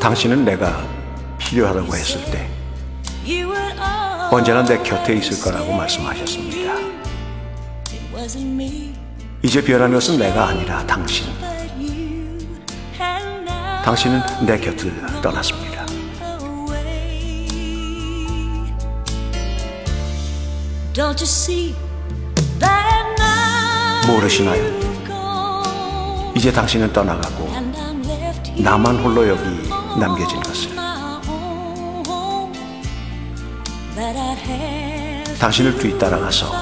당신은 내가 필요하다고 했을 때 언제나 내 곁에 있을 거라고 말씀하셨습니다. It wasn't me, 이제 변한 것은 내가 아니라 당신. 당신은 내 곁을 떠났습니다. away. Don't you see that now 모르시나요? 이제 당신은 떠나가고 나만 홀로 여기 남겨진 것을 당신을 뒤따라가서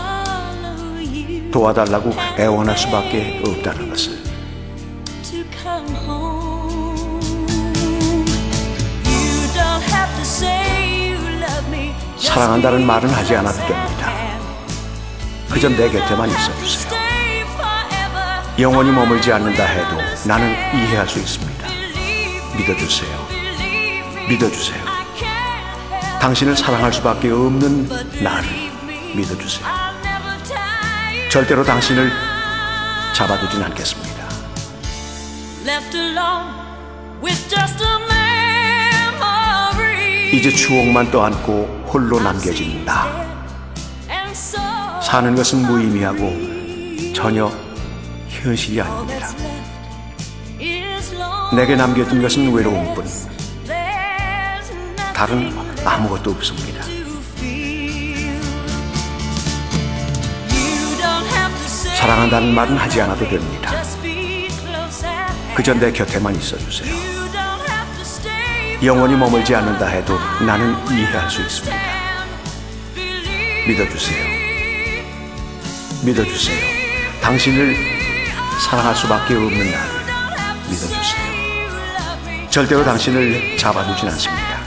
도와달라고 애원할 수밖에 없다는 것을 사랑한다는 말은 하지 않아도 됩니다. 그저 내 곁에만 you don't 있어 have to 주세요. 영원히 머물지 않는다 해도 나는 이해할 수 있습니다. 믿어주세요. 믿어주세요. 당신을 사랑할 수밖에 없는 나를. 믿어주세요. 절대로 당신을 잡아두진 않겠습니다. 이제 추억만 떠안고 홀로 남겨진 나. And so 사는 것은 무의미하고 전혀 현실이 아닙니다. 내게 남겨진 것은 외로움뿐 다른 아무것도 없습니다. 사랑한다는 말은 하지 않아도 됩니다. 그저 내 곁에만 있어 주세요. You don't have to stay 영원히 머물지 않는다 해도 나는 이해할 수 있습니다. 믿어주세요. 믿어주세요. 당신을 사랑할 수밖에 없는 나를 믿어주세요. 절대로 당신을 잡아두진 않습니다.